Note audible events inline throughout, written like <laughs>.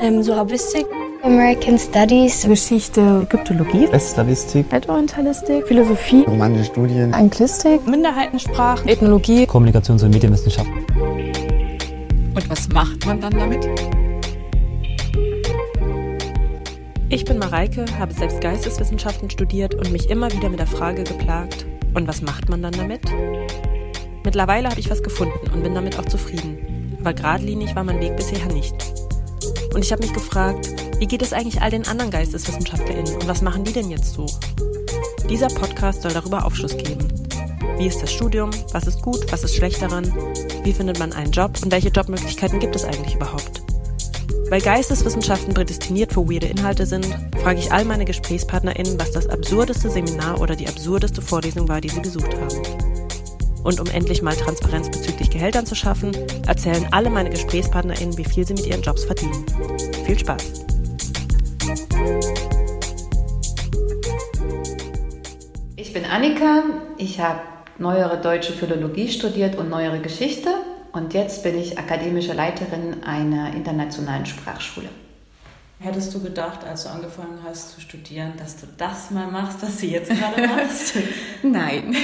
Ähm, Soravistik. American Studies. Geschichte. Ägyptologie. Westslawistik. Altorientalistik. Philosophie. Romanische Studien. Anglistik. Minderheitensprachen. Ethnologie. Kommunikations- und Medienwissenschaften. Und was macht man dann damit? Ich bin Mareike, habe selbst Geisteswissenschaften studiert und mich immer wieder mit der Frage geplagt, und was macht man dann damit? Mittlerweile habe ich was gefunden und bin damit auch zufrieden. Aber geradlinig war mein Weg bisher nicht. Und ich habe mich gefragt, wie geht es eigentlich all den anderen GeisteswissenschaftlerInnen und was machen die denn jetzt so? Dieser Podcast soll darüber Aufschluss geben. Wie ist das Studium? Was ist gut? Was ist schlecht daran? Wie findet man einen Job? Und welche Jobmöglichkeiten gibt es eigentlich überhaupt? Weil Geisteswissenschaften prädestiniert für weirde Inhalte sind, frage ich all meine GesprächspartnerInnen, was das absurdeste Seminar oder die absurdeste Vorlesung war, die sie besucht haben. Und um endlich mal Transparenz bezüglich Gehältern zu schaffen, erzählen alle meine GesprächspartnerInnen, wie viel sie mit ihren Jobs verdienen. Viel Spaß! Ich bin Annika, ich habe neuere deutsche Philologie studiert und neuere Geschichte und jetzt bin ich akademische Leiterin einer internationalen Sprachschule. Hättest du gedacht, als du angefangen hast zu studieren, dass du das mal machst, was du jetzt gerade machst? <laughs> Nein.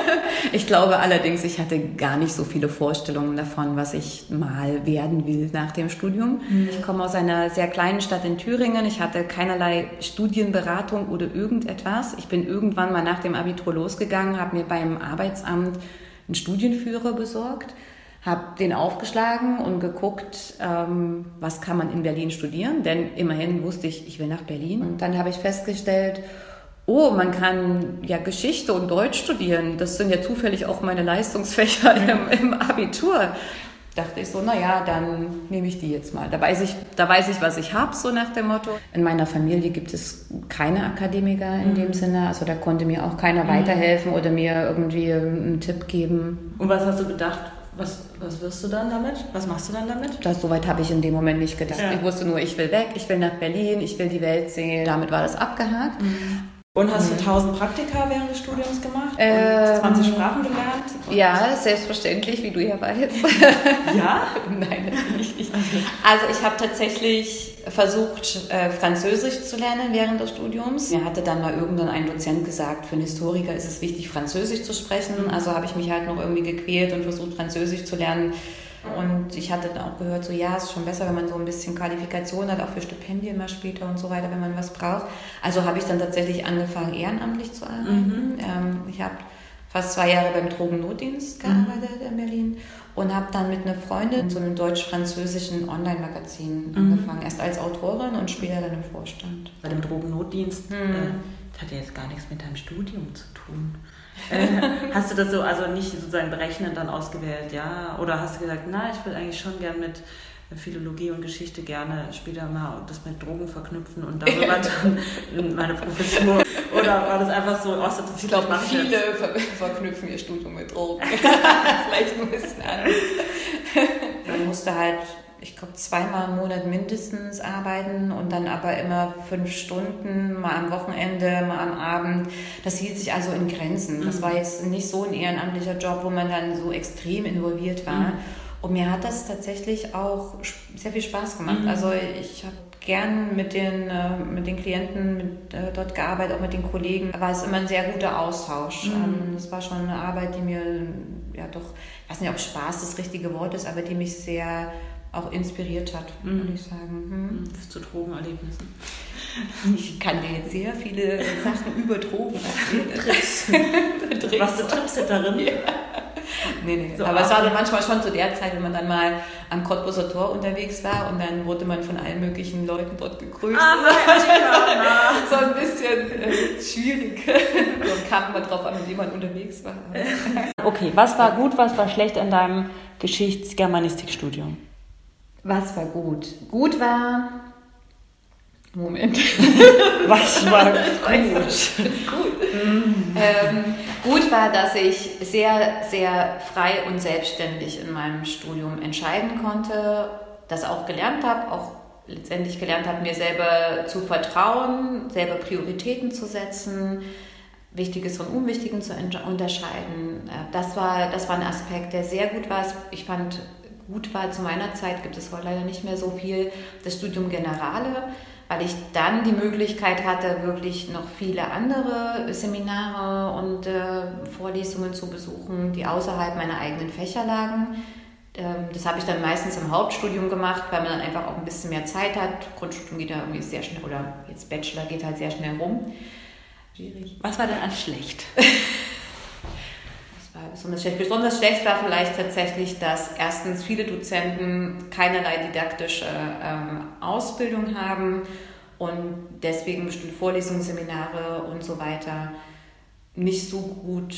<laughs> ich glaube allerdings, ich hatte gar nicht so viele Vorstellungen davon, was ich mal werden will nach dem Studium. Mhm. Ich komme aus einer sehr kleinen Stadt in Thüringen. Ich hatte keinerlei Studienberatung oder irgendetwas. Ich bin irgendwann mal nach dem Abitur losgegangen, habe mir beim Arbeitsamt einen Studienführer besorgt habe den aufgeschlagen und geguckt, ähm, was kann man in Berlin studieren, denn immerhin wusste ich, ich will nach Berlin. Und dann habe ich festgestellt, oh, man kann ja Geschichte und Deutsch studieren. Das sind ja zufällig auch meine Leistungsfächer <laughs> im, im Abitur. Dachte ich so, naja, dann nehme ich die jetzt mal. Da weiß ich, da weiß ich was ich habe, so nach dem Motto. In meiner Familie gibt es keine Akademiker in mhm. dem Sinne. Also da konnte mir auch keiner mhm. weiterhelfen oder mir irgendwie einen Tipp geben. Und was hast du gedacht, was, was wirst du dann damit? Was machst du dann damit? Das, soweit habe ich in dem Moment nicht gedacht. Ja. Ich wusste nur, ich will weg, ich will nach Berlin, ich will die Welt sehen. Damit war das abgehakt. Mhm. Und hast du 1000 mhm. Praktika während des Studiums gemacht? Ähm, 20 Sprachen gelernt? Ja, selbstverständlich, wie du ja weißt. Ja? <laughs> Nein, Also ich habe tatsächlich versucht, äh, Französisch zu lernen während des Studiums. Mir hatte dann mal irgendwann ein Dozent gesagt, für einen Historiker ist es wichtig, Französisch zu sprechen. Also habe ich mich halt noch irgendwie gequält und versucht, Französisch zu lernen. Und ich hatte dann auch gehört, so ja, es ist schon besser, wenn man so ein bisschen Qualifikation hat, auch für Stipendien mal später und so weiter, wenn man was braucht. Also habe ich dann tatsächlich angefangen, ehrenamtlich zu arbeiten. Mhm. Ähm, ich habe fast zwei Jahre beim Drogennotdienst gearbeitet mhm. in Berlin und habe dann mit einer Freundin in so einem deutsch-französischen Online-Magazin mhm. angefangen. Erst als Autorin und später dann im Vorstand. Bei dem Drogennotdienst, mhm. äh, das hat ja jetzt gar nichts mit deinem Studium zu tun. Äh, <laughs> hast du das so, also nicht sozusagen berechnend dann ausgewählt, ja? Oder hast du gesagt, na, ich will eigentlich schon gern mit Philologie und Geschichte gerne später mal das mit Drogen verknüpfen und <laughs> darüber dann meine Professur. Oder war das einfach so, oh, das ich glaube, viele ver verknüpfen ihr Studium mit Drogen. <laughs> Vielleicht ein bisschen anders. Man musste halt ich glaube, zweimal im Monat mindestens arbeiten und dann aber immer fünf Stunden, mal am Wochenende, mal am Abend. Das hielt sich also in Grenzen. Das mhm. war jetzt nicht so ein ehrenamtlicher Job, wo man dann so extrem involviert war. Mhm. Und mir hat das tatsächlich auch sehr viel Spaß gemacht. Mhm. Also ich habe gern mit den, äh, mit den Klienten mit, äh, dort gearbeitet, auch mit den Kollegen. War es immer ein sehr guter Austausch. Mhm. Ähm, das war schon eine Arbeit, die mir ja doch, ich weiß nicht, ob Spaß das richtige Wort ist, aber die mich sehr auch inspiriert hat, mhm. würde ich sagen. Hm? Mhm. Zu Drogenerlebnissen. <laughs> Ich kann dir jetzt sehr viele Sachen über Drogen erzählen. <laughs> Für Tricks sind darin? Ja. <laughs> Nee, nee. So, aber es war dann manchmal schon zu der Zeit, wenn man dann mal am Cottbuser Tor unterwegs war und dann wurde man von allen möglichen Leuten dort gegrüßt. Ah, <laughs> nein, so ein bisschen äh, schwierig. <laughs> so kam man drauf an, mit dem man unterwegs war. okay, was war gut, was war schlecht an deinem Geschichts-Germanistikstudium? Was war gut? Gut war. Moment. Was war gut? gut. Ähm, gut war, dass ich sehr, sehr frei und selbstständig in meinem Studium entscheiden konnte, das auch gelernt habe, auch letztendlich gelernt habe, mir selber zu vertrauen, selber Prioritäten zu setzen, Wichtiges von Unwichtigen zu unterscheiden. Äh, das war, das war ein Aspekt, der sehr gut war. Ich fand gut war zu meiner Zeit, gibt es heute leider nicht mehr so viel, das Studium Generale, weil ich dann die Möglichkeit hatte, wirklich noch viele andere Seminare und äh, Vorlesungen zu besuchen, die außerhalb meiner eigenen Fächer lagen. Ähm, das habe ich dann meistens im Hauptstudium gemacht, weil man dann einfach auch ein bisschen mehr Zeit hat. Grundstudium geht ja irgendwie sehr schnell, oder jetzt Bachelor geht halt sehr schnell rum. Schwierig. Was war denn an schlecht? <laughs> besonders schlecht. Besonders schlecht war vielleicht tatsächlich, dass erstens viele Dozenten keinerlei didaktische ähm, Ausbildung haben und deswegen bestimmte Vorlesungen, Seminare und so weiter nicht so gut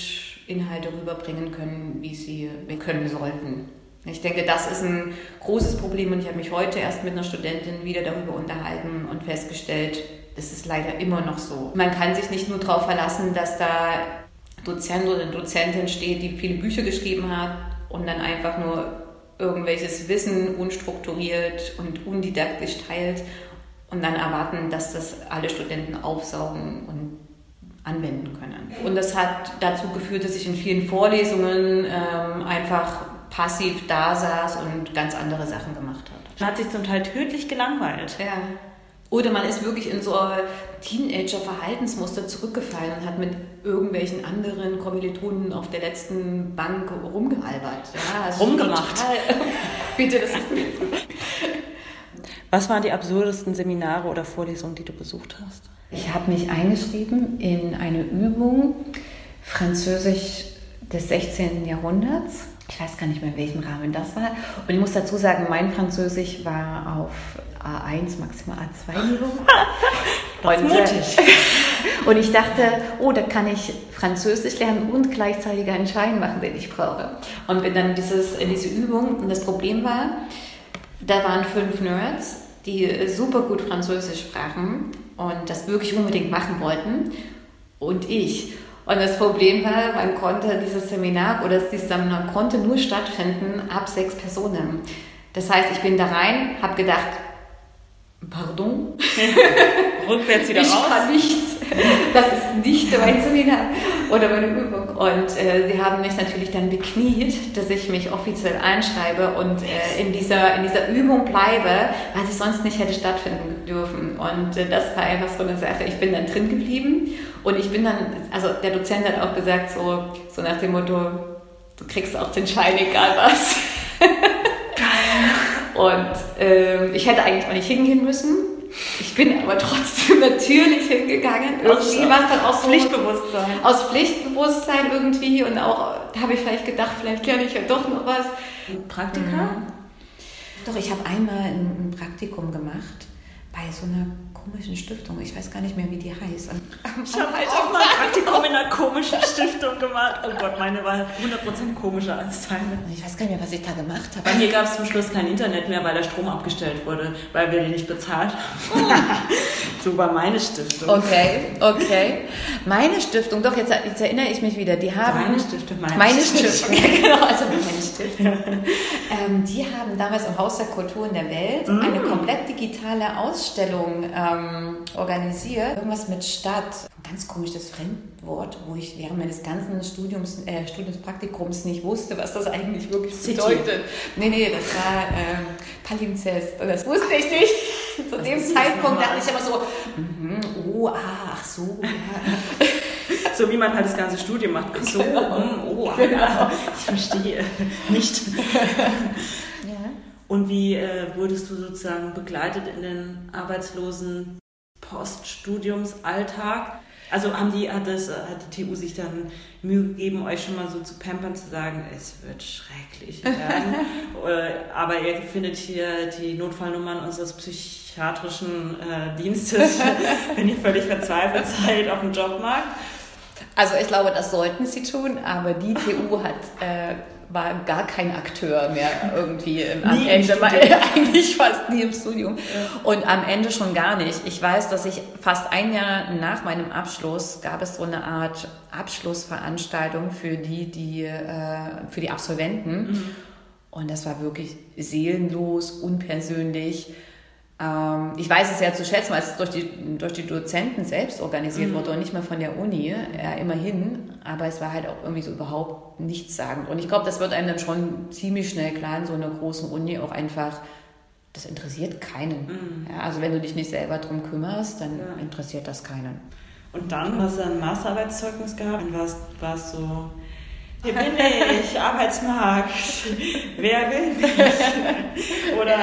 Inhalte rüberbringen können, wie sie können sollten. Ich denke, das ist ein großes Problem und ich habe mich heute erst mit einer Studentin wieder darüber unterhalten und festgestellt, das ist leider immer noch so. Man kann sich nicht nur darauf verlassen, dass da Dozent oder Dozentin steht, die viele Bücher geschrieben hat und dann einfach nur irgendwelches Wissen unstrukturiert und undidaktisch teilt und dann erwarten, dass das alle Studenten aufsaugen und anwenden können. Und das hat dazu geführt, dass ich in vielen Vorlesungen ähm, einfach passiv da saß und ganz andere Sachen gemacht habe. Man hat sich zum Teil tödlich gelangweilt. Ja. Oder man ist wirklich in so Teenager-Verhaltensmuster zurückgefallen und hat mit irgendwelchen anderen Kommilitonen auf der letzten Bank rumgealbert. Ja, also Rumgemacht. <laughs> Bitte, das ist Was waren die absurdesten Seminare oder Vorlesungen, die du besucht hast? Ich habe mich eingeschrieben in eine Übung Französisch des 16. Jahrhunderts. Ich weiß gar nicht mehr, in welchem Rahmen das war. Und ich muss dazu sagen, mein Französisch war auf A1, maximal A2-Niveau. und, mutig. Äh, und ich dachte, oh, da kann ich Französisch lernen und gleichzeitig einen Schein machen, den ich brauche. Und bin dann dieses, in diese Übung. Und das Problem war, da waren fünf Nerds, die super gut Französisch sprachen und das wirklich unbedingt machen wollten. Und ich. Und das Problem war, man konnte dieses Seminar oder dieses Seminar konnte nur stattfinden ab sechs Personen. Das heißt, ich bin da rein, habe gedacht, Pardon? <laughs> Rückwärts wieder ich raus? Ich kann nichts. <laughs> Das ist nicht mein Seminar oder meine Übung. Und äh, sie haben mich natürlich dann bekniet, dass ich mich offiziell einschreibe und äh, in, dieser, in dieser Übung bleibe, weil sie sonst nicht hätte stattfinden dürfen. Und äh, das war einfach so eine Sache. Ich bin dann drin geblieben und ich bin dann, also der Dozent hat auch gesagt, so, so nach dem Motto, du kriegst auch den Schein, egal was. <laughs> Und ähm, ich hätte eigentlich mal nicht hingehen müssen. Ich bin aber trotzdem <laughs> natürlich hingegangen. Irgendwie war es dann auch so. Pflichtbewusstsein. Aus Pflichtbewusstsein irgendwie. Und auch, da habe ich vielleicht gedacht, vielleicht lerne ich ja doch noch was. Praktika? Mhm. Doch, ich habe einmal ein, ein Praktikum gemacht bei so einer komischen Stiftung. Ich weiß gar nicht mehr, wie die heißt. Und <laughs> ich habe halt auch mal ein Praktikum in einer <laughs> komischen Stiftung gemacht. Oh Gott, meine war 100% komischer als deine. Ich weiß gar nicht mehr, was ich da gemacht habe. Bei mir gab es zum Schluss kein Internet mehr, weil der Strom abgestellt wurde, weil wir den nicht bezahlt haben. <laughs> war meine Stiftung. Okay, okay. Meine Stiftung, doch, jetzt, jetzt erinnere ich mich wieder. Die haben. Meine Stiftung, meine, meine Stiftung. Stiftung. genau, also meine <laughs> Stiftung. ähm, die haben damals im Haus der Kultur in der Welt mm. eine komplett digitale Ausstellung ähm, organisiert. Irgendwas mit Stadt. Ein ganz komisches Fremdwort, wo ich während meines ganzen Studiums, äh, Studiumspraktikums nicht wusste, was das eigentlich wirklich City. bedeutet. Nee, nee, das war ähm, Palimpsest. Das wusste ich nicht. <laughs> Zu dem Zeitpunkt dachte ich immer so, mm, oh, ah, ach so. Ja. so wie man halt das ganze Studium macht. Ach <laughs> so, genau. mm, oh, genau. ich verstehe <laughs> nicht. Und wie äh, wurdest du sozusagen begleitet in den arbeitslosen Poststudiumsalltag? Also haben die, hat, das, hat die TU sich dann Mühe gegeben, euch schon mal so zu pampern, zu sagen, es wird schrecklich werden. <laughs> Äh, aber ihr findet hier die Notfallnummern unseres psychiatrischen äh, Dienstes, <laughs> wenn ihr völlig verzweifelt seid auf dem Jobmarkt. Also ich glaube, das sollten sie tun, aber die TU hat äh, war gar kein Akteur mehr irgendwie im, am Ende, <laughs> eigentlich fast nie im Studium und am Ende schon gar nicht. Ich weiß, dass ich fast ein Jahr nach meinem Abschluss gab es so eine Art Abschlussveranstaltung für die, die äh, für die Absolventen mhm. und das war wirklich seelenlos, unpersönlich ich weiß es sehr zu schätzen, weil es durch die, durch die Dozenten selbst organisiert Mhm. wurde und nicht mal von der Uni, ja, immerhin. Aber es war halt auch irgendwie so überhaupt nichtssagend. Und ich glaube, das wird einem dann schon ziemlich schnell klar in so einer großen Uni auch einfach, das interessiert keinen. Ja, also wenn du dich nicht selber drum kümmerst, dann Mhm. Ja. interessiert das keinen. Und dann hast du ein Masterarbeitszeugnis gehabt und warst, warst so, hier bin ich, Arbeitsmarkt, wer will mich? Oder,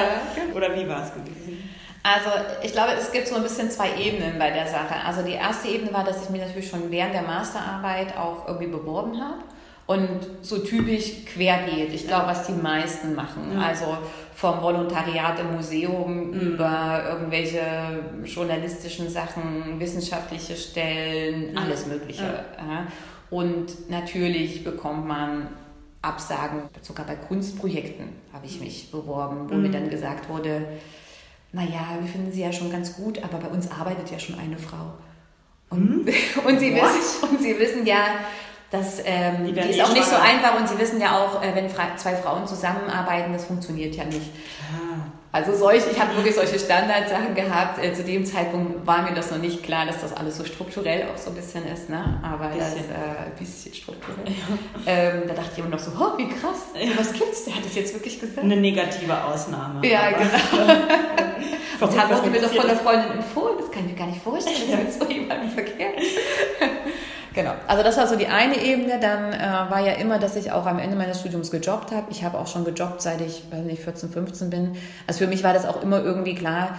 oder wie war es gewesen? Also ich glaube, es gibt so ein bisschen zwei Ebenen bei der Sache. Also die erste Ebene war, dass ich mich natürlich schon während der Masterarbeit auch irgendwie beworben habe. Und so typisch quergeht. Ich glaube, was die meisten machen. Also vom Volontariat im Museum über irgendwelche journalistischen Sachen, wissenschaftliche Stellen, alles Mögliche. Ja. Und natürlich bekommt man Absagen, sogar bei Kunstprojekten habe ich mich beworben, wo mir dann gesagt wurde, naja, wir finden sie ja schon ganz gut, aber bei uns arbeitet ja schon eine Frau. Und, <laughs> und, sie, wissen, und sie wissen ja, dass ähm, Die die, ist eh auch nicht so einfach und sie wissen ja auch, äh, wenn zwei Frauen zusammenarbeiten, das funktioniert ja nicht. Also solch, ich habe wirklich solche Standardsachen gehabt. Äh, zu dem Zeitpunkt war mir das noch nicht klar, dass das alles so strukturell auch so ein bisschen ist, ne? Aber das Bisschen. äh, ein bisschen strukturell. Ähm, da dachte ich immer noch so, oh, wie krass, was gibt's? Der hat das jetzt wirklich gesagt. Eine negative Ausnahme. Ja, Aber- genau. <laughs> Das hat mir doch von der. Freundin empfohlen. Das kann ich mir gar nicht vorstellen, dass mit so jemandem verkehrt. Genau. Also das war so die eine Ebene. Dann äh, war ja immer, dass ich auch am Ende meines Studiums gejobbt habe. Ich habe auch schon gejobbt, seit ich, weiß nicht, 14, 15 bin. Also für mich war das auch immer irgendwie klar,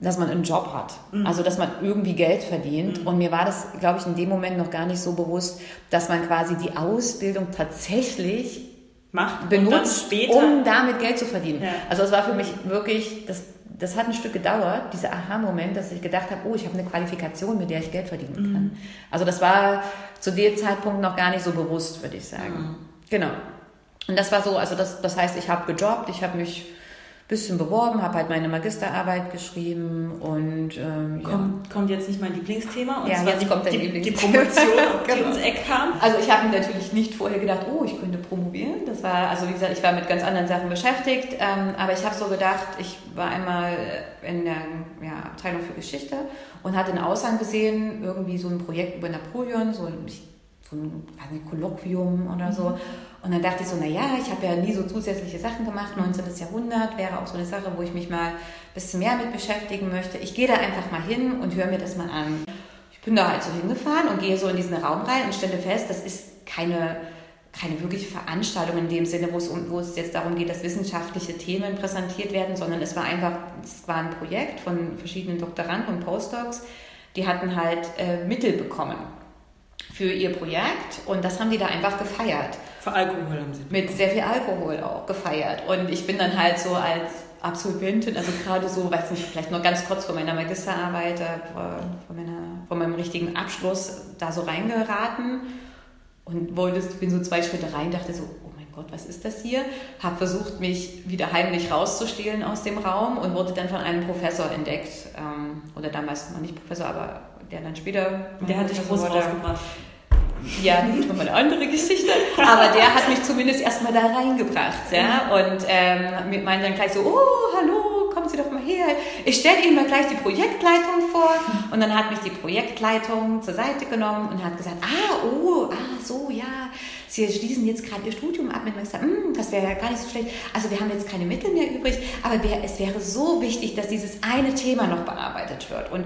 dass man einen Job hat. Also dass man irgendwie Geld verdient. Und mir war das, glaube ich, in dem Moment noch gar nicht so bewusst, dass man quasi die Ausbildung tatsächlich Macht benutzt, um damit Geld zu verdienen. Ja. Also es war für mich wirklich, das, das hat ein Stück gedauert, dieser Aha-Moment, dass ich gedacht habe, oh, ich habe eine Qualifikation, mit der ich Geld verdienen kann. Mhm. Also das war zu dem Zeitpunkt noch gar nicht so bewusst, würde ich sagen. Mhm. Genau. Und das war so, also das, das heißt, ich habe gejobbt, ich habe mich bisschen beworben, habe halt meine Magisterarbeit geschrieben und ähm, ja. kommt, kommt jetzt nicht mein Lieblingsthema. Und Ja, zwar jetzt die, kommt dein die, die Lieblingsthema. Promotion, <laughs> die Genau. ums Eck kam. Also ich habe natürlich nicht vorher gedacht, oh, ich könnte promovieren. Das war, also wie gesagt, ich war mit ganz anderen Sachen beschäftigt, ähm, aber ich habe so gedacht, ich war einmal in der ja, Abteilung für Geschichte und hatte einen Aushang gesehen, irgendwie so ein Projekt über Napoleon, so ein, so ein, nicht, Kolloquium oder so. Und dann dachte ich so, naja, ich habe ja nie so zusätzliche Sachen gemacht. 19. Jahrhundert wäre auch so eine Sache, wo ich mich mal ein bisschen mehr mit beschäftigen möchte. Ich gehe da einfach mal hin und höre mir das mal an. Ich bin da halt so hingefahren und gehe so in diesen Raum rein und stelle fest, das ist keine, keine wirkliche Veranstaltung in dem Sinne, wo es, um, wo es jetzt darum geht, dass wissenschaftliche Themen präsentiert werden, sondern es war einfach, es war ein Projekt von verschiedenen Doktoranden und Postdocs, die hatten halt äh, Mittel bekommen für ihr Projekt und das haben die da einfach gefeiert Für Alkohol haben sie. mit sehr viel Alkohol auch gefeiert. Und ich bin dann halt so als Absolventin, also gerade so, weiß nicht, vielleicht noch ganz kurz vor meiner Magisterarbeit, äh, vor, vor, meiner, vor meinem richtigen Abschluss da so reingeraten und wollte, bin so zwei Schritte rein, dachte so, oh mein Gott, was ist das hier? Habe versucht, mich wieder heimlich rauszustehlen aus dem Raum und wurde dann von einem Professor entdeckt. Ähm, oder damals noch nicht Professor, aber der dann später. Der hat dich groß wurde. rausgebracht. Ja, das ist nochmal eine andere Geschichte. Aber der hat mich zumindest erstmal da reingebracht. Ja? Und ähm, meinte dann gleich so, oh, hallo, kommen Sie doch mal her. Ich stelle Ihnen mal gleich die Projektleitung vor. Und dann hat mich die Projektleitung zur Seite genommen und hat gesagt, ah, oh, ah, so, ja, Sie schließen jetzt gerade Ihr Studium ab mit Magister. Hm, das wäre ja gar nicht so schlecht. Also wir haben jetzt keine Mittel mehr übrig, aber wär, es wäre so wichtig, dass dieses eine Thema noch bearbeitet wird. Und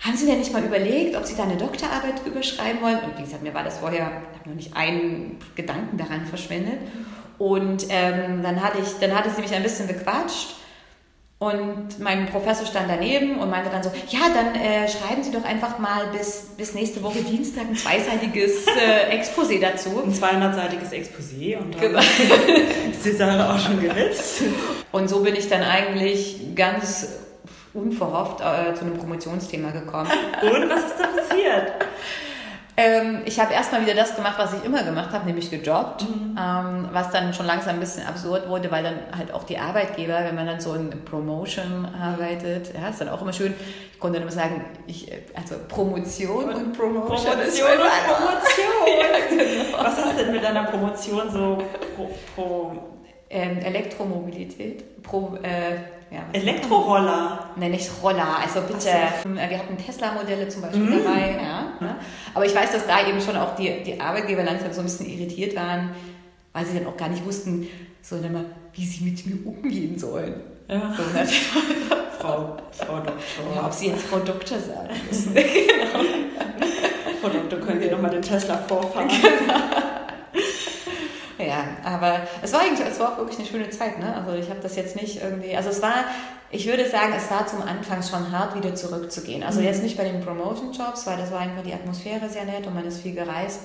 haben Sie denn nicht mal überlegt, ob Sie da eine Doktorarbeit drüber schreiben wollen? Und wie gesagt, mir war das vorher, ich habe noch nicht einen Gedanken daran verschwendet. Und ähm, dann, hatte ich, dann hatte sie mich ein bisschen bequatscht. Und mein Professor stand daneben und meinte dann so, ja, dann äh, schreiben Sie doch einfach mal bis, bis nächste Woche Dienstag ein zweiseitiges <laughs> äh, Exposé dazu. Ein 200-seitiges Exposé und dann Genau. <laughs> ist die Sache auch schon geritzt. Und so bin ich dann eigentlich ganz unverhofft äh, zu einem Promotionsthema gekommen. Und was ist da passiert? Ähm, ich habe erstmal wieder das gemacht, was ich immer gemacht habe, nämlich gejobbt, ähm, was dann schon langsam ein bisschen absurd wurde, weil dann halt auch die Arbeitgeber, wenn man dann so in Promotion arbeitet, ja, ist dann auch immer schön, ich konnte dann immer sagen, ich, äh, also Promotion und Promotion. ist Promotion und Promotion. <laughs> ja, genau. Was hast du denn mit deiner Promotion so pro, pro ähm, Elektromobilität, Pro, äh, ja, Elektroroller. Nein, nicht Roller, also bitte. Wir hatten Tesla-Modelle zum Beispiel Mhm. dabei, ja, ne? Aber ich weiß, dass da eben schon auch die, die Arbeitgeber langsam so ein bisschen irritiert waren, weil sie dann auch gar nicht wussten, so mal, wie sie mit mir umgehen sollen. Ja. <laughs> So, ne? <laughs> Frau, Frau Doktor. ja, ob sie jetzt Frau Doktor sagen müssen. <laughs> Frau Doktor, können Sie nochmal den Tesla vorfahren? Ja, aber es war eigentlich, es war auch wirklich eine schöne Zeit, ne? Also ich habe das jetzt nicht irgendwie, also es war, ich würde sagen, es war zum Anfang schon hart, wieder zurückzugehen. Also jetzt nicht bei den Promotion-Jobs, weil das war einfach die Atmosphäre sehr nett und man ist viel gereist.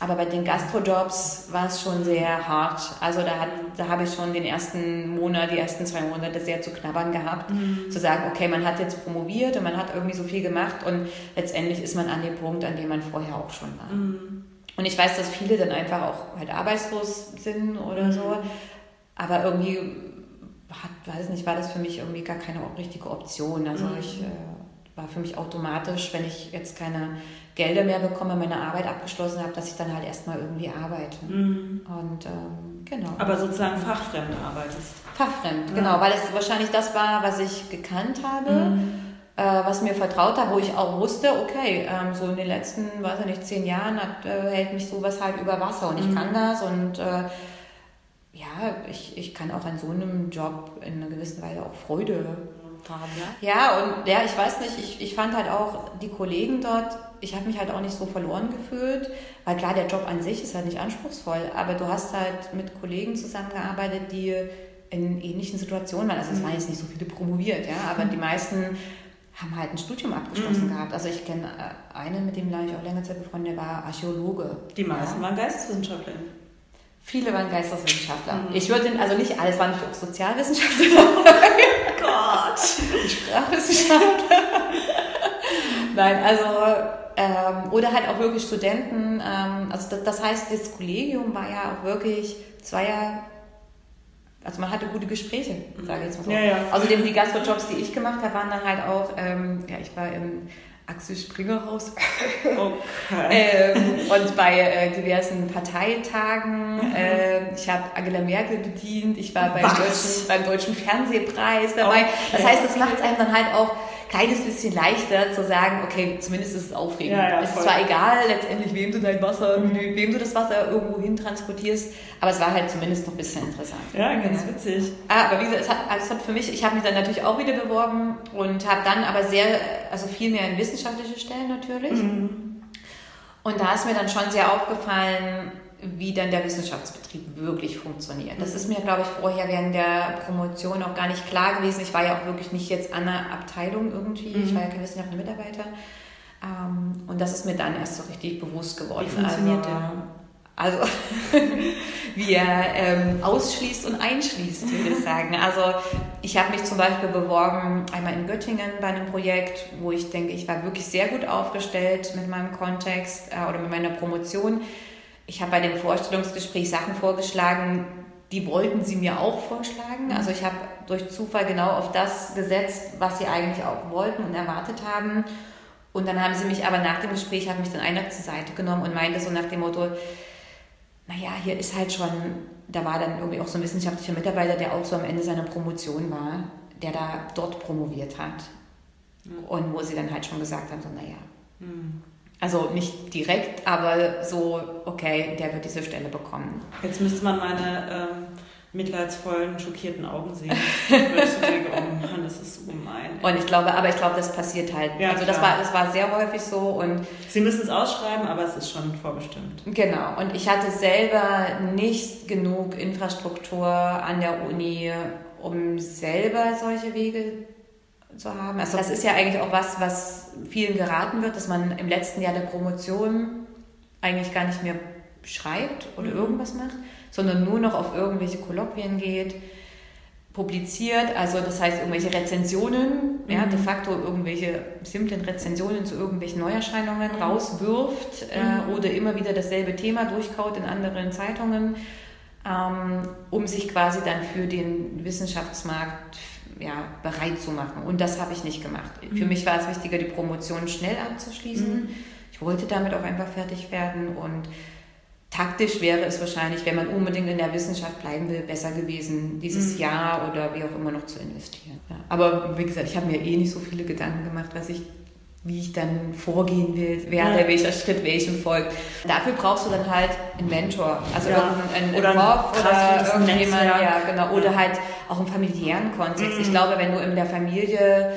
Aber bei den Gastro-Jobs war es schon sehr hart. Also da, hat, da habe ich schon den ersten Monat, die ersten zwei Monate sehr zu knabbern gehabt. Zu sagen, okay, man hat jetzt promoviert und man hat irgendwie so viel gemacht und letztendlich ist man an dem Punkt, an dem man vorher auch schon war. Und ich weiß, dass viele dann einfach auch halt arbeitslos sind oder so. Aber irgendwie hat, weiß nicht, war das für mich irgendwie gar keine richtige Option. Also ich äh, war für mich automatisch, wenn ich jetzt keine Gelder mehr bekomme, meine Arbeit abgeschlossen habe, dass ich dann halt erstmal irgendwie arbeite. Und ähm, genau. Aber sozusagen fachfremd arbeitest. Fachfremd, genau, weil es wahrscheinlich das war, was ich gekannt habe, äh, was mir vertraut habe, wo ich auch wusste, okay, ähm, so in den letzten, weiß ich nicht, zehn Jahren hat, äh, hält mich sowas halt über Wasser und ich kann das und äh, ja, ich, ich kann auch an so einem Job in einer gewissen Weise auch Freude haben. Ja, ja und ja, ich weiß nicht, ich, ich fand halt auch die Kollegen dort, ich habe mich halt auch nicht so verloren gefühlt, weil klar, der Job an sich ist halt nicht anspruchsvoll, aber du hast halt mit Kollegen zusammengearbeitet, die in ähnlichen Situationen waren. Also es waren jetzt nicht so viele promoviert, ja, aber die meisten haben halt ein Studium abgeschlossen gehabt. Also ich kenne äh, einen, mit dem war ich auch länger Zeit befreundet, der war Archäologe. Die meisten ja. waren Geisteswissenschaftlerinnen. Viele waren Geisteswissenschaftler. Ich würde, also nicht alles, waren nicht auch Sozialwissenschaftler, <laughs> Gott! Sprachwissenschaftler. Nein, also, ähm, oder halt auch wirklich Studenten. Ähm, also das, das heißt, das Kollegium war ja auch wirklich zweier, also man hatte gute Gespräche, sage ich jetzt mal so. Ja, ja. Außerdem die Gastrojobs, die ich gemacht habe, waren dann halt auch, ähm, ja, ich war im Axel Springer Haus. Okay. <laughs> ähm, und bei äh, diversen Parteitagen. Äh, ich habe Angela Merkel bedient. Ich war beim deutschen, beim deutschen Fernsehpreis dabei. Okay. Das heißt, das macht es einem dann halt auch kleines bisschen leichter zu sagen, okay, zumindest ist es aufregend. Ja, ja, es ist zwar egal, letztendlich, wem du dein Wasser, wem du das Wasser irgendwo hin transportierst, aber es war halt zumindest noch ein bisschen interessant. Ja, ganz witzig. Ah, aber wie gesagt, es hat, es hat für mich, ich habe mich dann natürlich auch wieder beworben und habe dann aber sehr, also viel mehr in wissenschaftliche Stellen natürlich. Und da ist mir dann schon sehr aufgefallen, wie dann der Wissenschaftsbetrieb wirklich funktioniert. Das ist mir, glaube ich, vorher während der Promotion auch gar nicht klar gewesen. Ich war ja auch wirklich nicht jetzt an einer Abteilung irgendwie. Ich war ja kein wissenschaftlicher Mitarbeiter. Ähm, und das ist mir dann erst so richtig bewusst geworden. Wie funktioniert also, der? Also, <laughs> wie er ähm, ausschließt und einschließt, würde ich <laughs> sagen. Also, ich habe mich zum Beispiel beworben, einmal in Göttingen bei einem Projekt, wo ich denke, ich war wirklich sehr gut aufgestellt mit meinem Kontext äh, oder mit meiner Promotion. Ich habe bei dem Vorstellungsgespräch Sachen vorgeschlagen, die wollten sie mir auch vorschlagen. Also ich habe durch Zufall genau auf das gesetzt, was sie eigentlich auch wollten und erwartet haben. Und dann haben sie mich aber nach dem Gespräch, hat mich dann einer zur Seite genommen und meinte so nach dem Motto, naja, hier ist halt schon, da war dann irgendwie auch so ein wissenschaftlicher Mitarbeiter, der auch so am Ende seiner Promotion war, der da dort promoviert hat. Und wo sie dann halt schon gesagt haben, so naja, also nicht direkt, aber so, okay, der wird diese Stelle bekommen. Jetzt müsste man meine ähm, mitleidsvollen, schockierten Augen sehen. Würdest du denken, oh <laughs> Mann, das ist so gemein. Und ich glaube, aber ich glaube, das passiert halt. Ja, also das klar. war, das war sehr häufig so und Sie müssen es ausschreiben, aber es ist schon vorbestimmt. Genau, und ich hatte selber nicht genug Infrastruktur an der Uni, um selber solche Wege zu haben. Also das ist ja eigentlich auch was, was vielen geraten wird, dass man im letzten Jahr der Promotion eigentlich gar nicht mehr schreibt oder irgendwas macht, sondern nur noch auf irgendwelche Kolloquien geht, publiziert, also das heißt irgendwelche Rezensionen, ja, de facto irgendwelche simplen Rezensionen zu irgendwelchen Neuerscheinungen rauswirft äh, oder immer wieder dasselbe Thema durchkaut in anderen Zeitungen, ähm, um sich quasi dann für den Wissenschaftsmarkt ja, bereit zu machen. Und das habe ich nicht gemacht. Für mich war es wichtiger, die Promotion schnell abzuschließen. Ich wollte damit auch einfach fertig werden und taktisch wäre es wahrscheinlich, wenn man unbedingt in der Wissenschaft bleiben will, besser gewesen, dieses Mhm. Jahr oder wie auch immer noch zu investieren. Ja. Aber wie gesagt, ich habe mir eh nicht so viele Gedanken gemacht, was ich wie ich dann vorgehen will, wer Ja. welcher Schritt welchem folgt. Dafür brauchst du dann halt einen Mentor, also Ja. irgendeinen Oder Prof oder irgendjemand, ja genau, oder halt auch im familiären Kontext. Mhm. Ich glaube, wenn du in der Familie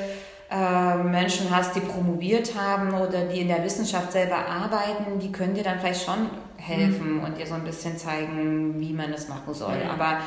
äh, Menschen hast, die promoviert haben oder die in der Wissenschaft selber arbeiten, die können dir dann vielleicht schon helfen und dir so ein bisschen zeigen, wie man das machen soll. Mhm. Aber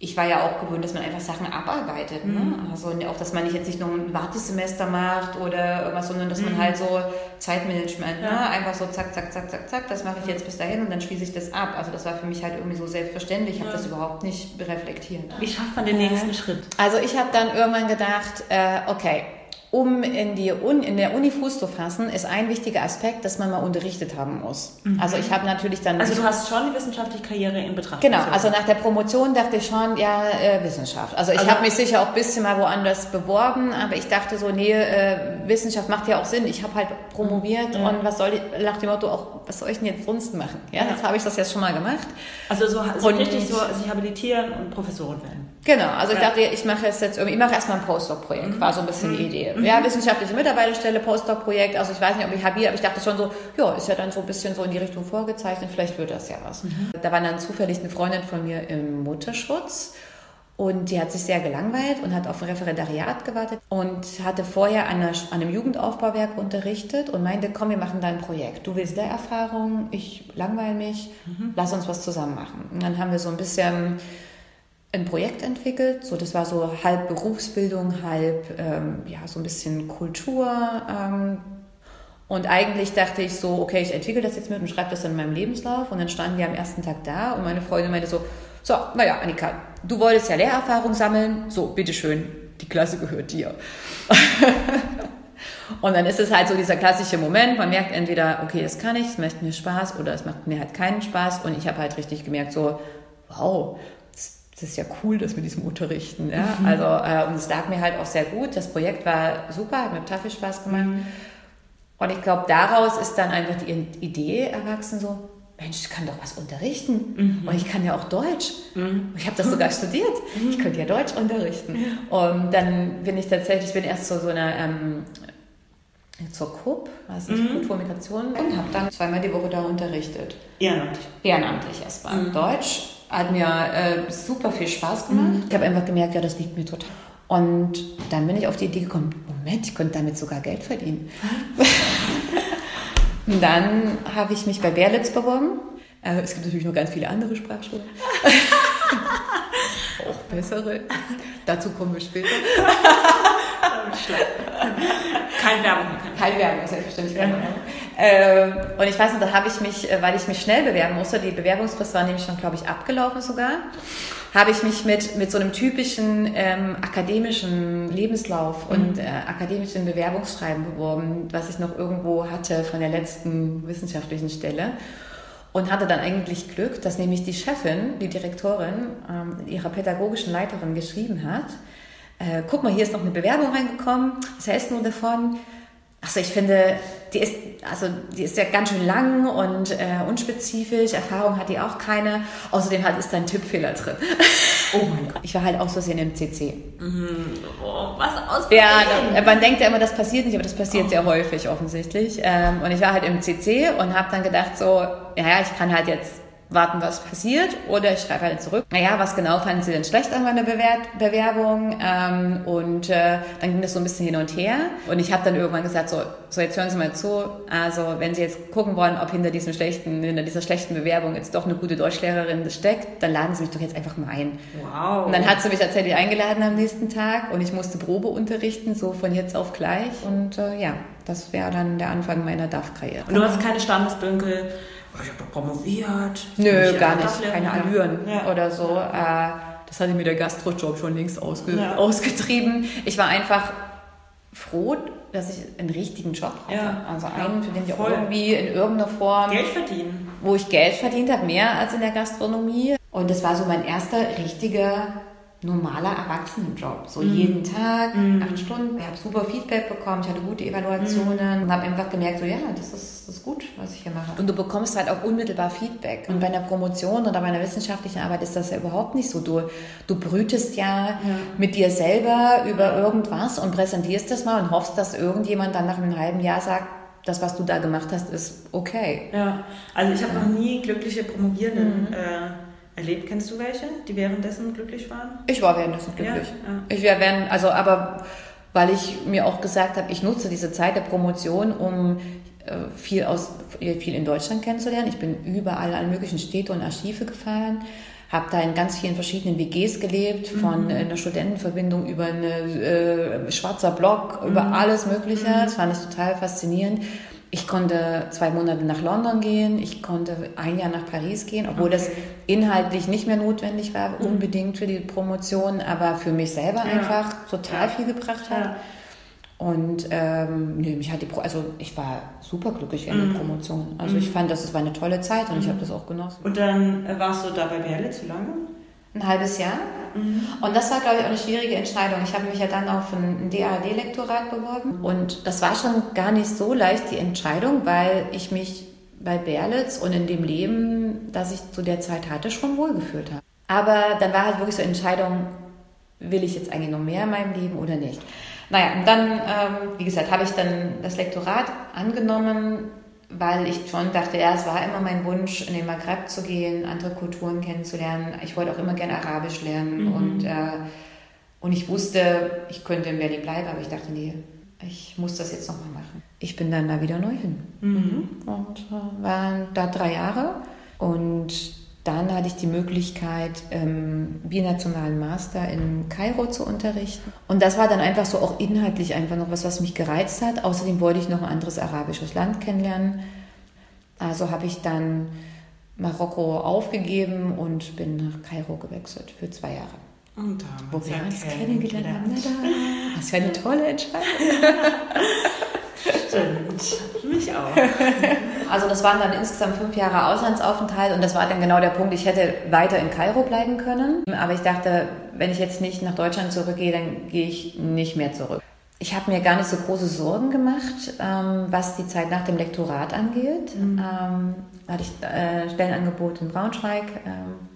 ich war ja auch gewöhnt, dass man einfach Sachen abarbeitet. Ne? Also auch, dass man nicht jetzt nicht nur ein Wartesemester macht oder irgendwas, sondern dass man halt so Zeitmanagement, Ja. ne? einfach so zack, zack, zack, zack, zack, das mache ich jetzt bis dahin und dann schließe ich das ab. Also das war für mich halt irgendwie so selbstverständlich. Ich habe Ja. das überhaupt nicht reflektiert. Wie schafft man den nächsten Schritt? Also ich habe dann irgendwann gedacht, äh, okay, um in, die Un in der Uni Fuß zu fassen, ist ein wichtiger Aspekt, dass man mal unterrichtet haben muss. Also ich habe natürlich dann... Also du hast schon die wissenschaftliche Karriere in Betracht Genau, gezogen. also nach der Promotion dachte ich schon, ja, äh, Wissenschaft. Also ich Also- habe mich sicher auch ein bisschen mal woanders beworben, aber ich dachte so, nee, äh, Wissenschaft macht ja auch Sinn. Ich habe halt promoviert und was soll ich, nach dem Motto auch, was soll ich denn jetzt sonst machen? Ja, Ja. jetzt habe ich das jetzt schon mal gemacht. Also so, so Und- richtig so sich habilitieren und Professorin werden. Genau, also ich Ja. dachte, ich mache jetzt, jetzt irgendwie, ich mache erstmal ein Postdoc-Projekt, war so ein bisschen die Idee. Ja, wissenschaftliche Mitarbeiterstelle, Postdoc-Projekt, also ich weiß nicht, ob ich habil, aber ich dachte schon so, ja, ist ja dann so ein bisschen so in die Richtung vorgezeichnet, vielleicht wird das ja was. Da war dann zufällig eine Freundin von mir im Mutterschutz und die hat sich sehr gelangweilt und hat auf ein Referendariat gewartet und hatte vorher an, einer, an einem Jugendaufbauwerk unterrichtet und meinte, komm, wir machen da ein Projekt. Du willst Lehrerfahrung, ich langweile mich, lass uns was zusammen machen. Und dann haben wir so ein bisschen ein Projekt entwickelt. So, das war so halb Berufsbildung, halb ähm, ja, so ein bisschen Kultur. Ähm, und eigentlich dachte ich so, okay, ich entwickle das jetzt mit und schreibe das in meinem Lebenslauf. Und dann standen wir am ersten Tag da und meine Freundin meinte so, so, naja, Annika, du wolltest ja Lehrerfahrung sammeln. So, bitteschön, die Klasse gehört dir. <laughs> Und dann ist es halt so dieser klassische Moment, man merkt entweder, okay, das kann ich, es macht mir Spaß oder es macht mir halt keinen Spaß. Und ich habe halt richtig gemerkt, so, wow, das, ist ja cool, das mit diesem Unterrichten. Ja? Also, äh, und es lag mir halt auch sehr gut. Das Projekt war super, hat mir total viel Spaß gemacht. Und ich glaube, daraus ist dann einfach die Idee erwachsen, so, Mensch, ich kann doch was unterrichten. Und ich kann ja auch Deutsch. Ich habe das sogar <laughs> studiert. Ich könnte ja Deutsch unterrichten. Und dann bin ich tatsächlich, ich bin erst zu so einer, ähm, zur KUB, also Kultur und Migration, und habe dann zweimal die Woche da unterrichtet. Ehrenamtlich. Ehrenamtlich erstmal. Deutsch hat mir äh, super viel Spaß gemacht. Ich habe einfach gemerkt, ja, das liegt mir total. Und dann bin ich auf die Idee gekommen, Moment, ich könnte damit sogar Geld verdienen. Und <laughs> dann habe ich mich bei Berlitz beworben. Äh, es gibt natürlich noch ganz viele andere Sprachschulen. <laughs> Auch bessere. Dazu kommen wir später. <laughs> Keine Werbung. Keine Werbung, selbstverständlich Werbung. Ähm, und ich weiß noch, da habe ich mich, äh, weil ich mich schnell bewerben musste, die Bewerbungsfrist war nämlich schon, glaube ich, abgelaufen sogar, habe ich mich mit, mit so einem typischen ähm, akademischen Lebenslauf und äh, akademischen Bewerbungsschreiben beworben, was ich noch irgendwo hatte von der letzten wissenschaftlichen Stelle. Und hatte dann eigentlich Glück, dass nämlich die Chefin, die Direktorin, ähm, ihrer pädagogischen Leiterin geschrieben hat, äh, guck mal, hier ist noch eine Bewerbung reingekommen, was hältst du davon? Also ich finde, die ist, also die ist ja ganz schön lang und äh, unspezifisch, Erfahrung hat die auch keine. Außerdem hat, ist da ein Tippfehler drin. <laughs> Oh mein Gott. Ich war halt aus Versehen im CC. Oh, was aus Ja, da, man denkt ja immer, das passiert nicht, aber das passiert sehr häufig offensichtlich. Ähm, und ich war halt im CC und habe dann gedacht so, ja, ich kann halt jetzt warten, was passiert, oder ich schreibe halt zurück. Naja, was genau fanden Sie denn schlecht an meiner Bewer Bewerbung? Ähm, und äh, dann ging das so ein bisschen hin und her. Und ich habe dann irgendwann gesagt, so, so jetzt hören Sie mal zu. Also wenn Sie jetzt gucken wollen, ob hinter diesem schlechten, hinter dieser schlechten Bewerbung jetzt doch eine gute Deutschlehrerin steckt, dann laden Sie mich doch jetzt einfach mal ein. Wow. Und dann hat sie mich tatsächlich eingeladen am nächsten Tag und ich musste Probe unterrichten, so von jetzt auf gleich. Und äh, ja, das wäre dann der Anfang meiner DAF-Karriere. Und du hast keine Standesdünkel. Oh, ich habe doch promoviert. Nö, Ich gar nicht. Keine Allüren Ja. oder so. Äh, das hatte mir der Gastrojob schon längst ausge Ja. ausgetrieben. Ich war einfach froh, dass ich einen richtigen Job hatte. Ja. Also einen, für den ich voll. irgendwie in irgendeiner Form, Geld verdienen. wo ich Geld verdient habe, mehr als in der Gastronomie. Und das war so mein erster richtiger normaler Erwachsenenjob. So mhm. jeden Tag, mhm. acht Stunden. Ich habe super Feedback bekommen, ich hatte gute Evaluationen mhm. und habe einfach gemerkt, so ja, das ist, das ist gut, was ich hier mache. Und du bekommst halt auch unmittelbar Feedback. Und bei einer Promotion oder bei einer wissenschaftlichen Arbeit ist das ja überhaupt nicht so. Du, du brütest ja, ja. mit dir selber über irgendwas und präsentierst das mal und hoffst, dass irgendjemand dann nach einem halben Jahr sagt, das, was du da gemacht hast, ist okay. Ja, also ich habe ja. noch nie glückliche Promovierenden mhm. äh, erlebt. Kennst du welche, die währenddessen glücklich waren? Ich war währenddessen glücklich. Ja, ja. Ich wäre während, also aber weil ich mir auch gesagt habe, ich nutze diese Zeit der Promotion, um äh, viel aus viel in Deutschland kennenzulernen. Ich bin überall an möglichen Städte und Archive gefahren, habe da in ganz vielen verschiedenen WGs gelebt, von mhm. einer Studentenverbindung über eine äh, schwarzer Block, mhm. über alles Mögliche. Mhm. Das fand ich total faszinierend. Ich konnte zwei Monate nach London gehen, ich konnte ein Jahr nach Paris gehen, obwohl okay. das inhaltlich nicht mehr notwendig war, mhm. unbedingt für die Promotion, aber für mich selber ja. einfach total viel gebracht hat. Ja. Und ähm, nee, mich hat die Pro also ich war super glücklich in der mhm. Promotion. Also ich mhm. fand, das war eine tolle Zeit und mhm. ich habe das auch genossen. Und dann äh, warst du da bei Berle zu lange? Ein halbes Jahr. Mhm. Und das war, glaube ich, auch eine schwierige Entscheidung. Ich habe mich ja dann auf ein DAD-Lektorat beworben. Und das war schon gar nicht so leicht, die Entscheidung, weil ich mich bei Berlitz und in dem Leben, das ich zu der Zeit hatte, schon wohlgefühlt habe. Aber dann war halt wirklich so eine Entscheidung, will ich jetzt eigentlich noch mehr in meinem Leben oder nicht? Naja, und dann, ähm, wie gesagt, habe ich dann das Lektorat angenommen, weil ich schon dachte, ja, es war immer mein Wunsch, in den Maghreb zu gehen, andere Kulturen kennenzulernen. Ich wollte auch immer gerne Arabisch lernen mhm. und, äh, und ich wusste, ich könnte in Berlin bleiben, aber ich dachte, nee, ich muss das jetzt nochmal machen. Ich bin dann da wieder neu hin mhm. und äh, war da drei Jahre und dann hatte ich die Möglichkeit, ähm, binationalen Master in Kairo zu unterrichten. Und das war dann einfach so auch inhaltlich einfach noch was, was mich gereizt hat. Außerdem wollte ich noch ein anderes arabisches Land kennenlernen. Also habe ich dann Marokko aufgegeben und bin nach Kairo gewechselt für zwei Jahre. Und da Wo wir uns kennengelernt haben. Was für eine tolle Entscheidung. <laughs> Stimmt. Mich auch. <laughs> Also das waren dann insgesamt fünf Jahre Auslandsaufenthalt und das war dann genau der Punkt, ich hätte weiter in Kairo bleiben können. Aber ich dachte, wenn ich jetzt nicht nach Deutschland zurückgehe, dann gehe ich nicht mehr zurück. Ich habe mir gar nicht so große Sorgen gemacht, ähm, was die Zeit nach dem Lektorat angeht. Mhm. Ähm, hatte ich äh, Stellenangebot in Braunschweig. Ähm,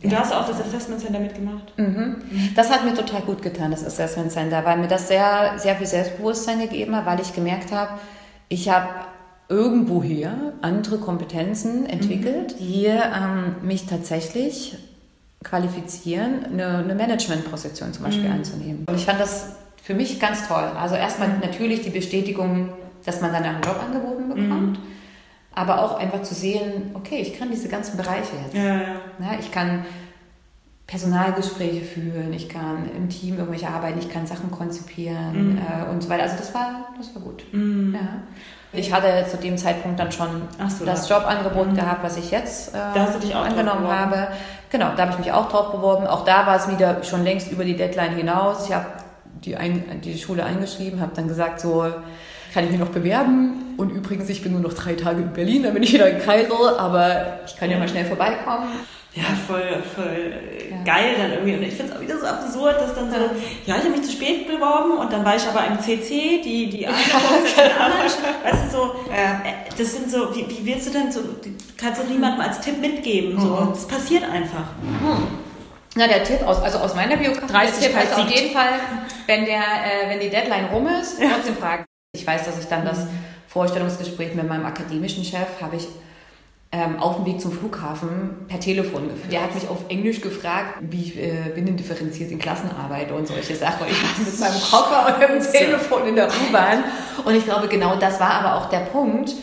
Du hast auch das Assessment Center mitgemacht? Mhm. Das hat mir total gut getan, das Assessment Center, weil mir das sehr, sehr viel Selbstbewusstsein gegeben hat, weil ich gemerkt habe, ich habe irgendwoher andere Kompetenzen entwickelt, mhm. die ähm, mich tatsächlich qualifizieren, eine, eine Managementposition zum Beispiel mhm. einzunehmen. Und ich fand das für mich ganz toll. Also erstmal mhm. natürlich die Bestätigung, dass man dann einen Job angeboten bekommt. Mhm aber auch einfach zu sehen, okay, ich kann diese ganzen Bereiche jetzt. Ja, ja. ja, ich kann Personalgespräche führen, ich kann im Team irgendwelche arbeiten, ich kann Sachen konzipieren mhm. äh, und so weiter. Also das war, das war gut. Mhm. Ja. Ich hatte zu dem Zeitpunkt dann schon so, das Jobangebot mhm. gehabt, was ich jetzt äh, angenommen habe. Genau, da habe ich mich auch drauf beworben. Auch da war es wieder schon längst über die Deadline hinaus. Ich habe die, die Schule eingeschrieben, habe dann gesagt, so kann ich mich noch bewerben. Und übrigens, ich bin nur noch drei Tage in Berlin, dann bin ich wieder in Kairo, aber ich kann ja mal schnell vorbeikommen. Ja, voll, voll ja. geil dann irgendwie. Und ich finde es auch wieder so absurd, dass dann so, ja, ich habe mich zu spät beworben und dann war ich aber im CC, die, die <laughs> eine Weißt du, so, ja. Äh, das sind so, wie, wie willst du denn so, kannst du niemandem als Tipp mitgeben? So, mhm. das passiert einfach. Mhm. Na, der Tipp aus, also aus meiner Biografie, der Tipp heißt auf jeden Fall, wenn der, äh, wenn die Deadline rum ist, trotzdem fragen. Ich weiß, dass ich dann das mhm. Vorstellungsgespräch mit meinem akademischen Chef habe ich ähm, auf dem Weg zum Flughafen per Telefon geführt. Der hat mich auf Englisch gefragt, wie ich äh, binnendifferenziert in Klassen arbeite und solche Sachen. Ich war mit meinem Koffer und dem Telefon in der U-Bahn. Und ich glaube, genau das war aber auch der Punkt.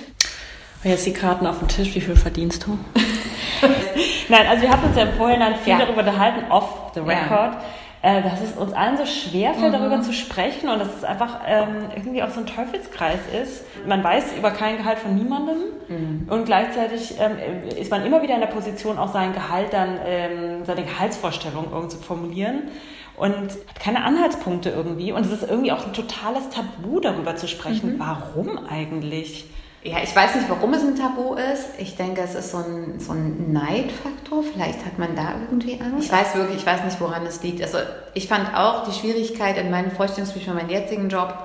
Jetzt die Karten auf dem Tisch, wie viel verdienst du? <laughs> Nein, also wir haben uns ja vorhin dann viel ja. darüber unterhalten, off the record. Ja äh, dass es uns allen so schwer fällt, mhm. darüber zu sprechen und dass es einfach ähm, irgendwie auch so ein Teufelskreis ist. Man weiß über kein Gehalt von niemandem mhm. und gleichzeitig ähm, ist man immer wieder in der Position, auch sein Gehalt dann, ähm, seine Gehaltsvorstellung irgendwie zu formulieren und hat keine Anhaltspunkte irgendwie. Und es ist irgendwie auch ein totales Tabu, darüber zu sprechen. Mhm. Warum eigentlich? Ja, ich weiß nicht, warum es ein Tabu ist. Ich denke, es ist so ein, so ein Neidfaktor. Vielleicht hat man da irgendwie Angst. Ich weiß wirklich, ich weiß nicht, woran es liegt. Also ich fand auch die Schwierigkeit in meinem Vorstellungsgespräch für meinen jetzigen Job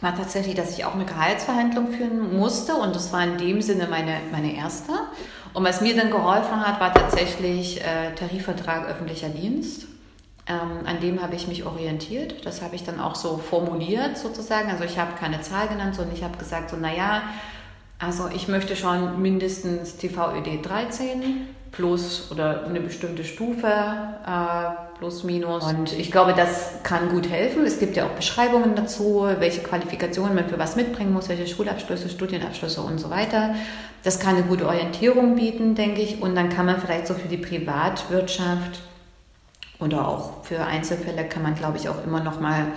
war tatsächlich, dass ich auch eine Gehaltsverhandlung führen musste und das war in dem Sinne meine, meine erste. Und was mir dann geholfen hat, war tatsächlich äh, Tarifvertrag öffentlicher Dienst. Ähm, an dem habe ich mich orientiert. Das habe ich dann auch so formuliert sozusagen. Also ich habe keine Zahl genannt, sondern ich habe gesagt, so naja, also ich möchte schon mindestens TVÖD 13 plus oder eine bestimmte Stufe äh, plus minus. Und ich glaube, das kann gut helfen. Es gibt ja auch Beschreibungen dazu, welche Qualifikationen man für was mitbringen muss, welche Schulabschlüsse, Studienabschlüsse und so weiter. Das kann eine gute Orientierung bieten, denke ich. Und dann kann man vielleicht so für die Privatwirtschaft oder auch für Einzelfälle kann man, glaube ich, auch immer noch mal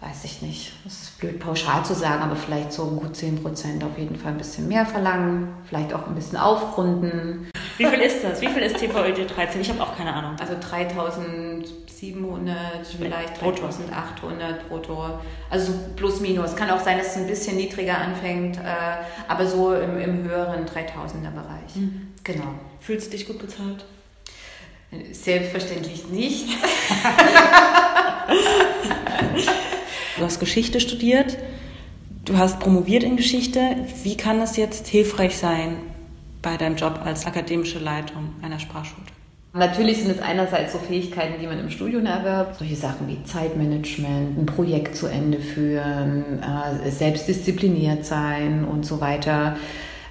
weiß ich nicht, das ist blöd pauschal zu sagen, aber vielleicht so gut 10 Prozent auf jeden Fall ein bisschen mehr verlangen, vielleicht auch ein bisschen aufrunden. Wie viel ist das? Wie viel ist TVÖD 13? Ich habe auch keine Ahnung. Also 3700, vielleicht 3800 brutto. Also plus minus. Kann auch sein, dass es ein bisschen niedriger anfängt, äh, aber so im, im höheren 3000er Bereich. Mhm. Genau. Fühlst du dich gut bezahlt? Selbstverständlich nicht. <laughs> <laughs> Du hast Geschichte studiert, du hast promoviert in Geschichte. Wie kann das jetzt hilfreich sein bei deinem Job als akademische Leitung einer Sprachschule? Natürlich sind es einerseits so Fähigkeiten, die man im Studium erwirbt, solche Sachen wie Zeitmanagement, ein Projekt zu Ende führen, äh, selbstdiszipliniert sein und so weiter.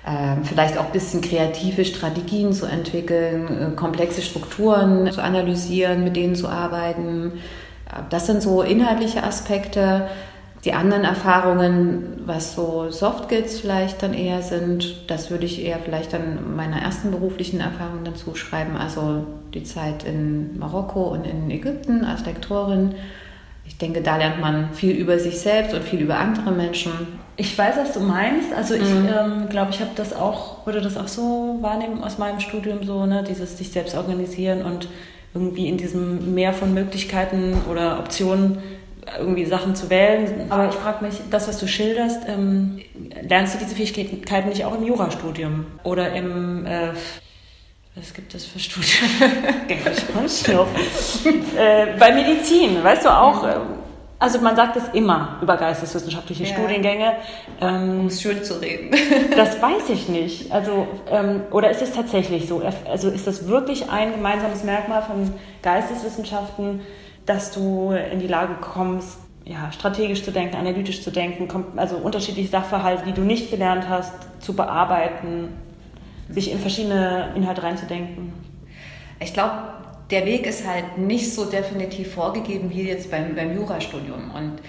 Ähm, vielleicht auch ein bisschen kreative Strategien zu entwickeln, äh, komplexe Strukturen zu analysieren, mit denen zu arbeiten das sind so inhaltliche Aspekte. Die anderen Erfahrungen, was so Soft Skills vielleicht dann eher sind, das würde ich eher vielleicht dann meiner ersten beruflichen Erfahrung dann zuschreiben. Also die Zeit in Marokko und in Ägypten als Lektorin. Ich denke, da lernt man viel über sich selbst und viel über andere Menschen. Ich weiß, was du meinst. Also ich mhm. ähm, glaube, ich habe das auch, würde das auch so wahrnehmen aus meinem Studium so, ne, dieses sich selbst organisieren und irgendwie in diesem Meer von Möglichkeiten oder Optionen irgendwie Sachen zu wählen. Aber ich frage mich, das, was du schilderst, ähm, lernst du diese Fähigkeiten nicht auch im Jurastudium oder im, äh, was gibt es für Studien? <laughs> äh, bei Medizin, weißt du auch, äh, also man sagt es immer über geisteswissenschaftliche ja. Studiengänge. Ähm, um es schön zu reden. <laughs> das weiß ich nicht. Also, ähm, oder ist es tatsächlich so? Also ist das wirklich ein gemeinsames Merkmal von Geisteswissenschaften, dass du in die Lage kommst, ja, strategisch zu denken, analytisch zu denken, also unterschiedliche Sachverhalte, die du nicht gelernt hast, zu bearbeiten, sich in verschiedene Inhalte reinzudenken? Ich glaube, der Weg ist halt nicht so definitiv vorgegeben wie jetzt beim, beim Jurastudium. Und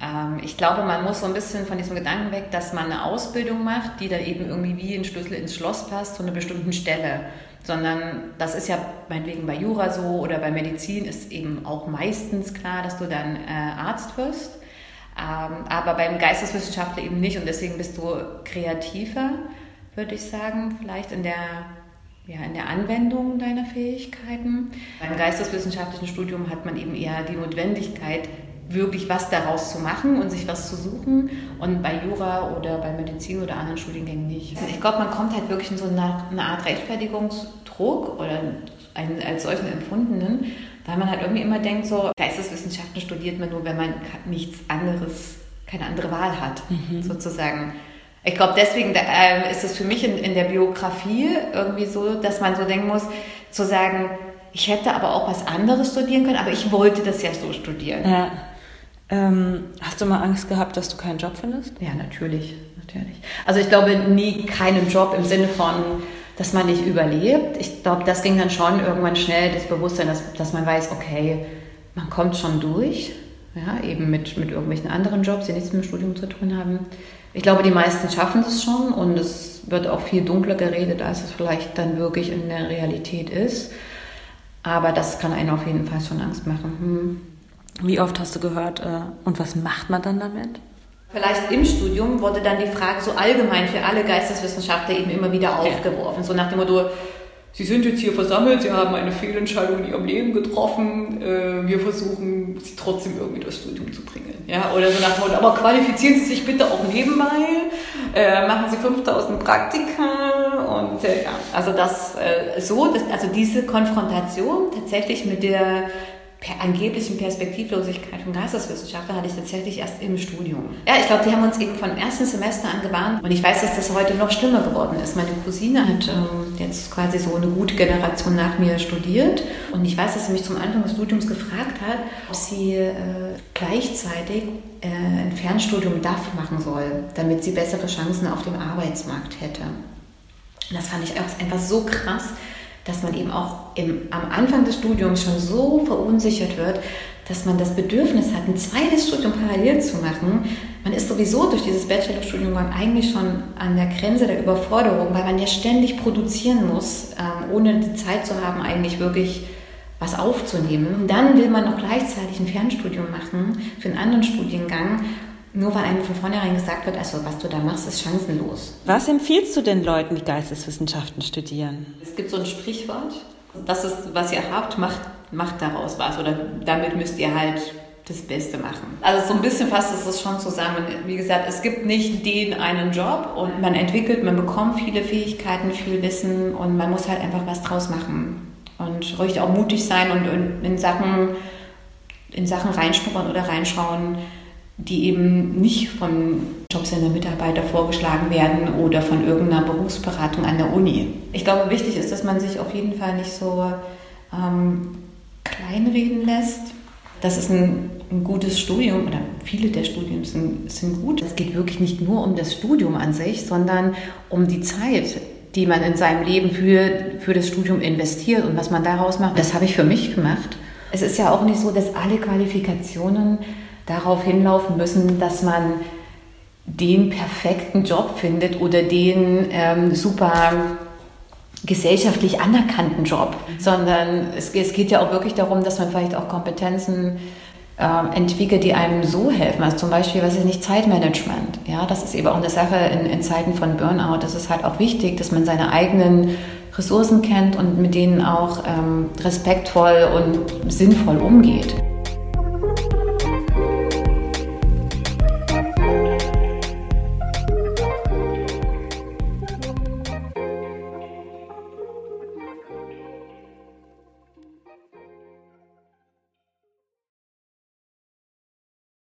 ähm, ich glaube, man muss so ein bisschen von diesem Gedanken weg, dass man eine Ausbildung macht, die dann eben irgendwie wie ein Schlüssel ins Schloss passt zu einer bestimmten Stelle. Sondern das ist ja meinetwegen bei Jura so oder bei Medizin ist eben auch meistens klar, dass du dann äh, Arzt wirst. Ähm, aber beim Geisteswissenschaftler eben nicht und deswegen bist du kreativer, würde ich sagen, vielleicht in der ja, in der Anwendung deiner Fähigkeiten. Beim geisteswissenschaftlichen Studium hat man eben eher die Notwendigkeit, wirklich was daraus zu machen und sich was zu suchen. Und bei Jura oder bei Medizin oder anderen Studiengängen nicht. Ich glaube, man kommt halt wirklich in so eine, eine Art Rechtfertigungsdruck oder einen als solchen empfundenen, weil man halt irgendwie immer denkt, so Geisteswissenschaften studiert man nur, wenn man nichts anderes, keine andere Wahl hat, mhm. sozusagen. Ich glaube, deswegen äh, ist es für mich in, in der Biografie irgendwie so, dass man so denken muss, zu sagen, ich hätte aber auch was anderes studieren können, aber ich wollte das ja so studieren. Ja. Ähm, hast du mal Angst gehabt, dass du keinen Job findest? Ja, natürlich, natürlich. Also ich glaube nie keinen Job im Sinne von, dass man nicht überlebt. Ich glaube, das ging dann schon irgendwann schnell, das Bewusstsein, dass, dass man weiß, okay, man kommt schon durch, ja, eben mit, mit irgendwelchen anderen Jobs, die nichts mit dem Studium zu tun haben. Ich glaube, die meisten schaffen es schon und es wird auch viel dunkler geredet, als es vielleicht dann wirklich in der Realität ist. Aber das kann einen auf jeden Fall schon Angst machen. Hm. Wie oft hast du gehört, äh, und was macht man dann damit? Vielleicht im Studium wurde dann die Frage so allgemein für alle Geisteswissenschaftler eben immer wieder aufgeworfen. So nach dem Motto, Sie sind jetzt hier versammelt, Sie haben eine Fehlentscheidung in Ihrem Leben getroffen. Äh, wir versuchen sie trotzdem irgendwie durchs Studium zu bringen. Ja? Oder so nach dem Motto, aber qualifizieren Sie sich bitte auch nebenbei, äh, machen Sie 5000 Praktika und äh, ja, also das so, dass, also diese Konfrontation tatsächlich mit der per angeblichen Perspektivlosigkeit von Geisteswissenschaftlern hatte ich tatsächlich erst im Studium. Ja, ich glaube, die haben uns eben von ersten Semester an gewarnt und ich weiß, dass das heute noch schlimmer geworden ist. Meine Cousine hat ähm, jetzt quasi so eine gute Generation nach mir studiert und ich weiß, dass sie mich zum Anfang des Studiums gefragt hat, ob sie äh, gleichzeitig äh, ein Fernstudium DAF machen soll, damit sie bessere Chancen auf dem Arbeitsmarkt hätte. Und das fand ich einfach so krass, dass man eben auch im, am Anfang des Studiums schon so verunsichert wird, dass man das Bedürfnis hat, ein zweites Studium parallel zu machen. Man ist sowieso durch dieses Bachelorstudium eigentlich schon an der Grenze der Überforderung, weil man ja ständig produzieren muss, ähm, ohne die Zeit zu haben, eigentlich wirklich was aufzunehmen. Und dann will man noch gleichzeitig ein Fernstudium machen für einen anderen Studiengang nur weil einem von vornherein gesagt wird, also was du da machst, ist chancenlos. Was empfiehlst du den Leuten, die Geisteswissenschaften studieren? Es gibt so ein Sprichwort, das ist, was ihr habt, macht, macht daraus was oder damit müsst ihr halt das Beste machen. Also so ein bisschen fasst es das schon zusammen. Wie gesagt, es gibt nicht den einen Job und man entwickelt, man bekommt viele Fähigkeiten, viel Wissen und man muss halt einfach was draus machen und ruhig auch mutig sein und in Sachen, in Sachen reinschnuppern oder reinschauen, die eben nicht von Jobcenter-Mitarbeiter vorgeschlagen werden oder von irgendeiner Berufsberatung an der Uni. Ich glaube, wichtig ist, dass man sich auf jeden Fall nicht so ähm, kleinreden lässt. Das ist ein, ein, gutes Studium oder viele der Studien sind, sind gut. Es geht wirklich nicht nur um das Studium an sich, sondern um die Zeit, die man in seinem Leben für, für das Studium investiert und was man daraus macht. Das habe ich für mich gemacht. Es ist ja auch nicht so, dass alle Qualifikationen darauf hinlaufen müssen, dass man den perfekten Job findet oder den ähm, super gesellschaftlich anerkannten Job, sondern es, es, geht ja auch wirklich darum, dass man vielleicht auch Kompetenzen äh, entwickelt, die einem so helfen. Also zum Beispiel, was ist nicht, Zeitmanagement. Ja, das ist eben auch eine Sache in, in Zeiten von Burnout. Das ist halt auch wichtig, dass man seine eigenen Ressourcen kennt und mit denen auch ähm, respektvoll und sinnvoll umgeht.